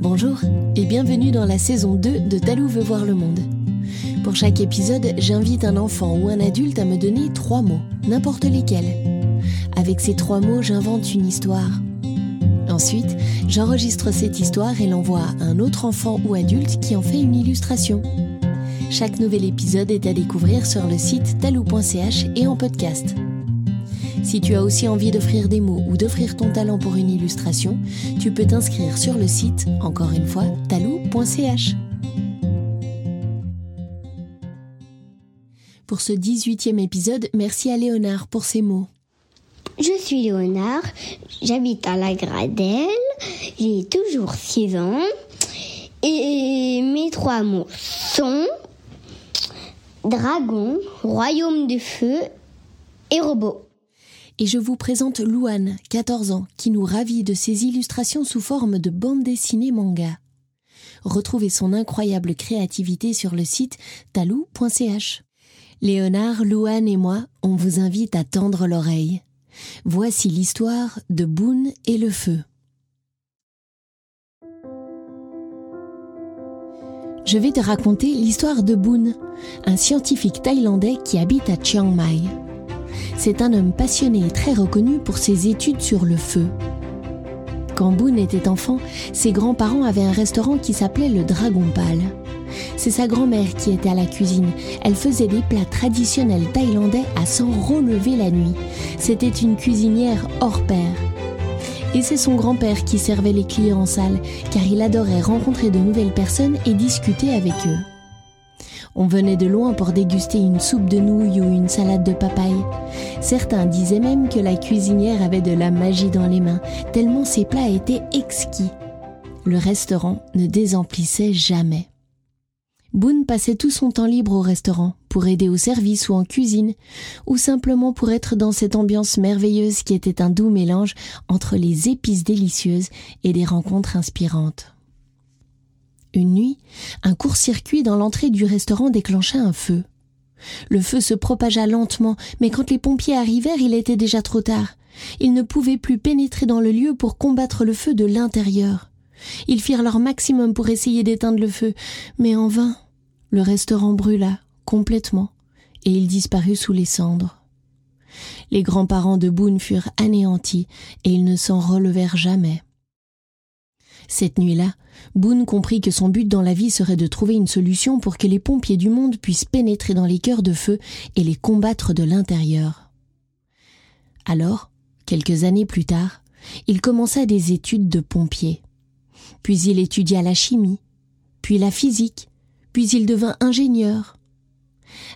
Bonjour et bienvenue dans la saison 2 de Talou veut voir le monde. Pour chaque épisode, j'invite un enfant ou un adulte à me donner trois mots, n'importe lesquels. Avec ces trois mots, j'invente une histoire. Ensuite, j'enregistre cette histoire et l'envoie à un autre enfant ou adulte qui en fait une illustration. Chaque nouvel épisode est à découvrir sur le site talou.ch et en podcast. Si tu as aussi envie d'offrir des mots ou d'offrir ton talent pour une illustration, tu peux t'inscrire sur le site, encore une fois, talou.ch. Pour ce 18e épisode, merci à Léonard pour ses mots. Je suis Léonard, j'habite à la Gradelle, j'ai toujours 6 ans et mes trois mots sont dragon, royaume de feu et robot. Et je vous présente Louane, 14 ans, qui nous ravit de ses illustrations sous forme de bande dessinée manga. Retrouvez son incroyable créativité sur le site talou.ch. Léonard, Louane et moi, on vous invite à tendre l'oreille. Voici l'histoire de Boone et le feu. Je vais te raconter l'histoire de Boone, un scientifique thaïlandais qui habite à Chiang Mai. C'est un homme passionné et très reconnu pour ses études sur le feu. Quand Boone était enfant, ses grands-parents avaient un restaurant qui s'appelait le Dragon Pâle. C'est sa grand-mère qui était à la cuisine. Elle faisait des plats traditionnels thaïlandais à s'en relever la nuit. C'était une cuisinière hors pair. Et c'est son grand-père qui servait les clients en salle, car il adorait rencontrer de nouvelles personnes et discuter avec eux. On venait de loin pour déguster une soupe de nouilles ou une salade de papaye. Certains disaient même que la cuisinière avait de la magie dans les mains, tellement ses plats étaient exquis. Le restaurant ne désemplissait jamais. Boone passait tout son temps libre au restaurant, pour aider au service ou en cuisine, ou simplement pour être dans cette ambiance merveilleuse qui était un doux mélange entre les épices délicieuses et des rencontres inspirantes. Une nuit, un court-circuit dans l'entrée du restaurant déclencha un feu. Le feu se propagea lentement, mais quand les pompiers arrivèrent, il était déjà trop tard. Ils ne pouvaient plus pénétrer dans le lieu pour combattre le feu de l'intérieur. Ils firent leur maximum pour essayer d'éteindre le feu, mais en vain. Le restaurant brûla complètement, et il disparut sous les cendres. Les grands-parents de Boone furent anéantis, et ils ne s'en relevèrent jamais. Cette nuit-là, Boone comprit que son but dans la vie serait de trouver une solution pour que les pompiers du monde puissent pénétrer dans les cœurs de feu et les combattre de l'intérieur. Alors, quelques années plus tard, il commença des études de pompier. Puis il étudia la chimie, puis la physique, puis il devint ingénieur.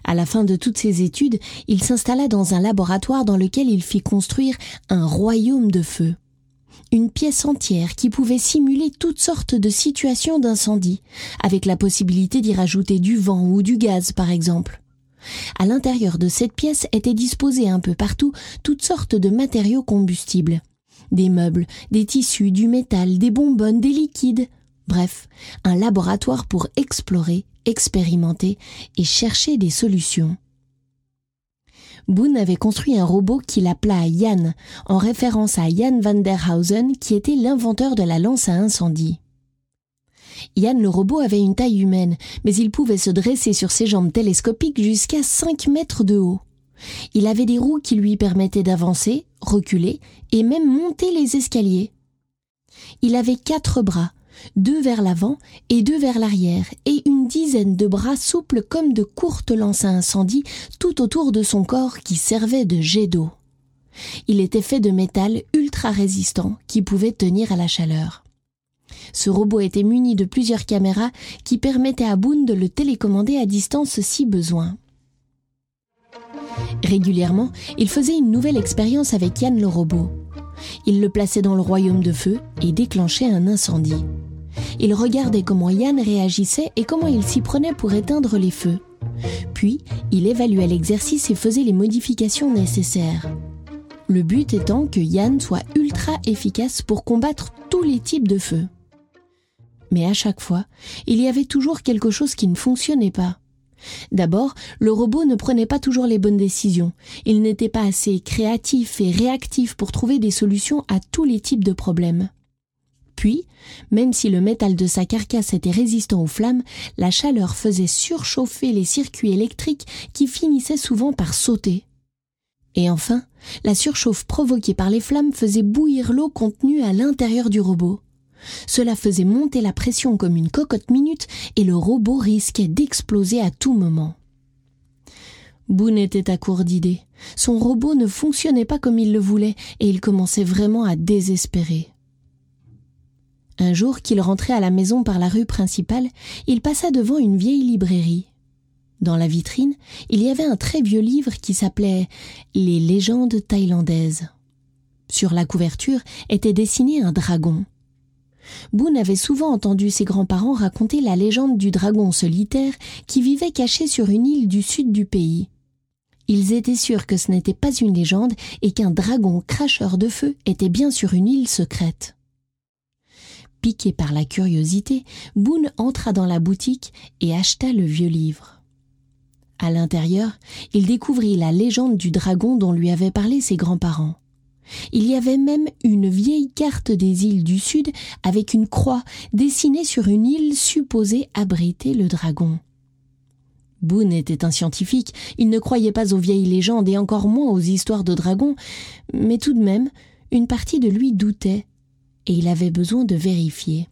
À la fin de toutes ses études, il s'installa dans un laboratoire dans lequel il fit construire un royaume de feu une pièce entière qui pouvait simuler toutes sortes de situations d'incendie, avec la possibilité d'y rajouter du vent ou du gaz par exemple. À l'intérieur de cette pièce étaient disposés un peu partout toutes sortes de matériaux combustibles. Des meubles, des tissus, du métal, des bonbonnes, des liquides. Bref, un laboratoire pour explorer, expérimenter et chercher des solutions. Boone avait construit un robot qu'il appela Yann, en référence à Jan van der Hausen, qui était l'inventeur de la lance à incendie. Yann le robot avait une taille humaine, mais il pouvait se dresser sur ses jambes télescopiques jusqu'à 5 mètres de haut. Il avait des roues qui lui permettaient d'avancer, reculer et même monter les escaliers. Il avait quatre bras, deux vers l'avant et deux vers l'arrière, et une dizaine de bras souples comme de courtes lances à incendie tout autour de son corps qui servait de jet d'eau. Il était fait de métal ultra résistant qui pouvait tenir à la chaleur. Ce robot était muni de plusieurs caméras qui permettaient à Boone de le télécommander à distance si besoin. Régulièrement, il faisait une nouvelle expérience avec Yann le robot. Il le plaçait dans le royaume de feu et déclenchait un incendie. Il regardait comment Yann réagissait et comment il s'y prenait pour éteindre les feux. Puis, il évaluait l'exercice et faisait les modifications nécessaires. Le but étant que Yann soit ultra efficace pour combattre tous les types de feux. Mais à chaque fois, il y avait toujours quelque chose qui ne fonctionnait pas. D'abord, le robot ne prenait pas toujours les bonnes décisions. Il n'était pas assez créatif et réactif pour trouver des solutions à tous les types de problèmes. Puis, même si le métal de sa carcasse était résistant aux flammes, la chaleur faisait surchauffer les circuits électriques qui finissaient souvent par sauter. Et enfin, la surchauffe provoquée par les flammes faisait bouillir l'eau contenue à l'intérieur du robot. Cela faisait monter la pression comme une cocotte minute et le robot risquait d'exploser à tout moment. Boone était à court d'idées. Son robot ne fonctionnait pas comme il le voulait et il commençait vraiment à désespérer. Un jour qu'il rentrait à la maison par la rue principale, il passa devant une vieille librairie. Dans la vitrine, il y avait un très vieux livre qui s'appelait Les légendes thaïlandaises. Sur la couverture était dessiné un dragon. Boone avait souvent entendu ses grands-parents raconter la légende du dragon solitaire qui vivait caché sur une île du sud du pays. Ils étaient sûrs que ce n'était pas une légende et qu'un dragon cracheur de feu était bien sur une île secrète. Piqué par la curiosité, Boone entra dans la boutique et acheta le vieux livre. À l'intérieur, il découvrit la légende du dragon dont lui avaient parlé ses grands-parents. Il y avait même une vieille carte des îles du Sud avec une croix dessinée sur une île supposée abriter le dragon. Boone était un scientifique, il ne croyait pas aux vieilles légendes et encore moins aux histoires de dragons, mais tout de même, une partie de lui doutait, et il avait besoin de vérifier.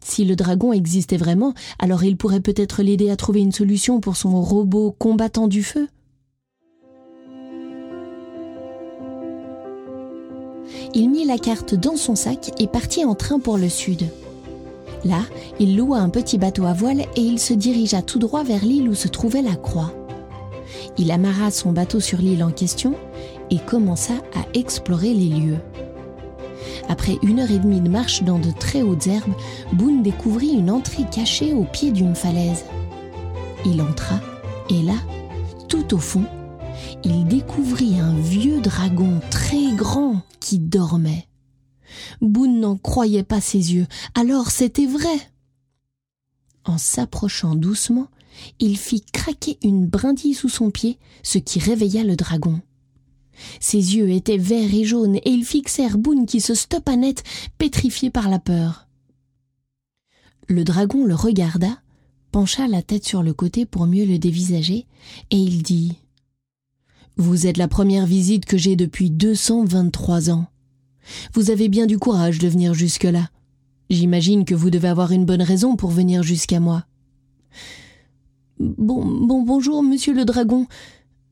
Si le dragon existait vraiment, alors il pourrait peut-être l'aider à trouver une solution pour son robot combattant du feu. il mit la carte dans son sac et partit en train pour le sud. Là, il loua un petit bateau à voile et il se dirigea tout droit vers l'île où se trouvait la croix. Il amarra son bateau sur l'île en question et commença à explorer les lieux. Après une heure et demie de marche dans de très hautes herbes, Boone découvrit une entrée cachée au pied d'une falaise. Il entra et là, tout au fond, il découvrit un vieux dragon très grand qui dormait. Boone n'en croyait pas ses yeux, alors c'était vrai. En s'approchant doucement, il fit craquer une brindille sous son pied, ce qui réveilla le dragon. Ses yeux étaient verts et jaunes, et ils fixèrent Boone qui se stoppa net, pétrifié par la peur. Le dragon le regarda, pencha la tête sur le côté pour mieux le dévisager, et il dit vous êtes la première visite que j'ai depuis 223 ans. Vous avez bien du courage de venir jusque-là. J'imagine que vous devez avoir une bonne raison pour venir jusqu'à moi. Bon, bon, bonjour, monsieur le dragon,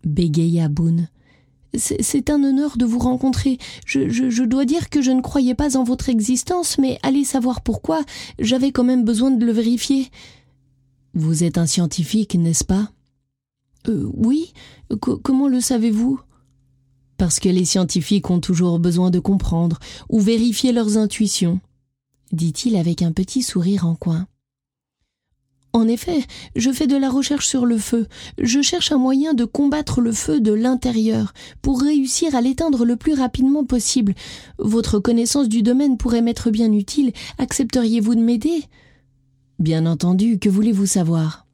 bégaya Boone. C'est un honneur de vous rencontrer. Je, dois dire que je ne croyais pas en votre existence, mais allez savoir pourquoi, j'avais quand même besoin de le vérifier. Vous êtes un scientifique, n'est-ce pas? Euh, Oui, comment le savez-vous? Parce que les scientifiques ont toujours besoin de comprendre ou vérifier leurs intuitions, dit-il avec un petit sourire en coin. En effet, je fais de la recherche sur le feu. Je cherche un moyen de combattre le feu de l'intérieur, pour réussir à l'éteindre le plus rapidement possible. Votre connaissance du domaine pourrait m'être bien utile. Accepteriez-vous de m'aider? Bien entendu, que voulez-vous savoir?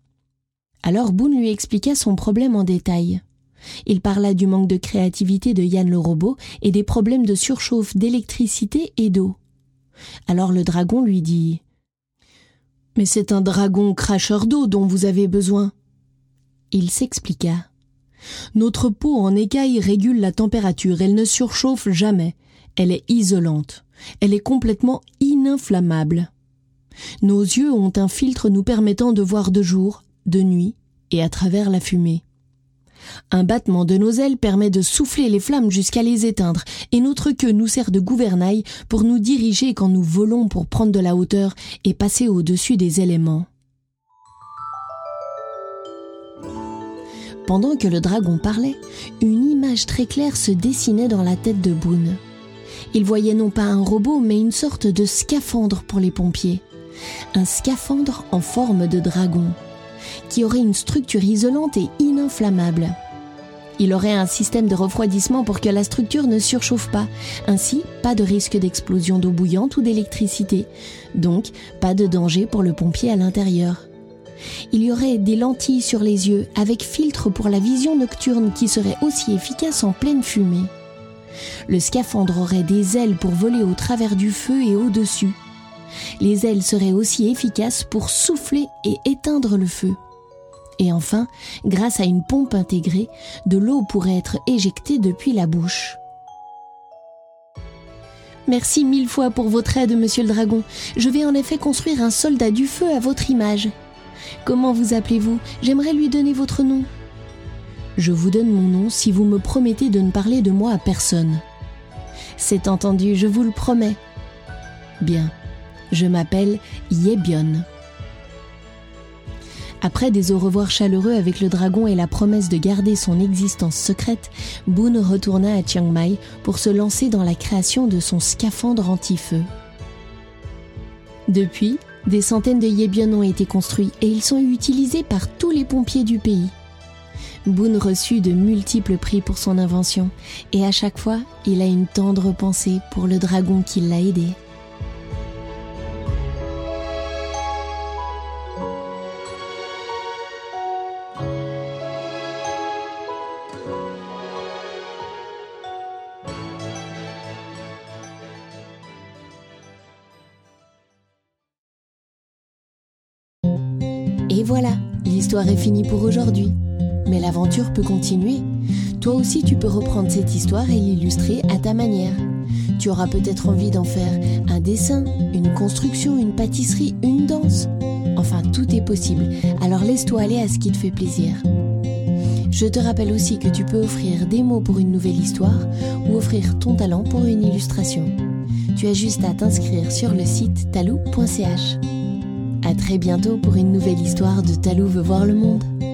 Alors Boone lui expliqua son problème en détail. Il parla du manque de créativité de Yann le robot et des problèmes de surchauffe d'électricité et d'eau. Alors le dragon lui dit Mais c'est un dragon cracheur d'eau dont vous avez besoin. Il s'expliqua. Notre peau en écaille régule la température, elle ne surchauffe jamais, elle est isolante, elle est complètement ininflammable. Nos yeux ont un filtre nous permettant de voir de jour, de nuit et à travers la fumée. Un battement de nos ailes permet de souffler les flammes jusqu'à les éteindre, et notre queue nous sert de gouvernail pour nous diriger quand nous volons pour prendre de la hauteur et passer au-dessus des éléments. Pendant que le dragon parlait, une image très claire se dessinait dans la tête de Boone. Il voyait non pas un robot, mais une sorte de scaphandre pour les pompiers. Un scaphandre en forme de dragon qui aurait une structure isolante et ininflammable. Il aurait un système de refroidissement pour que la structure ne surchauffe pas. Ainsi, pas de risque d'explosion d'eau bouillante ou d'électricité. Donc, pas de danger pour le pompier à l'intérieur. Il y aurait des lentilles sur les yeux avec filtre pour la vision nocturne qui serait aussi efficace en pleine fumée. Le scaphandre aurait des ailes pour voler au travers du feu et au-dessus. Les ailes seraient aussi efficaces pour souffler et éteindre le feu. Et enfin, grâce à une pompe intégrée, de l'eau pourrait être éjectée depuis la bouche. Merci mille fois pour votre aide, monsieur le dragon. Je vais en effet construire un soldat du feu à votre image. Comment vous appelez-vous? J'aimerais lui donner votre nom. Je vous donne mon nom si vous me promettez de ne parler de moi à personne. C'est entendu, je vous le promets. Bien, je m'appelle Yebion. Après des au revoir chaleureux avec le dragon et la promesse de garder son existence secrète, Boone retourna à Chiang Mai pour se lancer dans la création de son scaphandre anti-feu. Depuis, des centaines de Yebion ont été construits et ils sont utilisés par tous les pompiers du pays. Boone reçut de multiples prix pour son invention et à chaque fois, il a une tendre pensée pour le dragon qui l'a aidé. Et voilà, l'histoire est finie pour aujourd'hui. Mais l'aventure peut continuer. Toi aussi, tu peux reprendre cette histoire et l'illustrer à ta manière. Tu auras peut-être envie d'en faire un dessin, une construction, une pâtisserie, une danse. Enfin, tout est possible. Alors laisse-toi aller à ce qui te fait plaisir. Je te rappelle aussi que tu peux offrir des mots pour une nouvelle histoire ou offrir ton talent pour une illustration. Tu as juste à t'inscrire sur le site talou.ch. À très bientôt pour une nouvelle histoire de Talou veut voir le monde.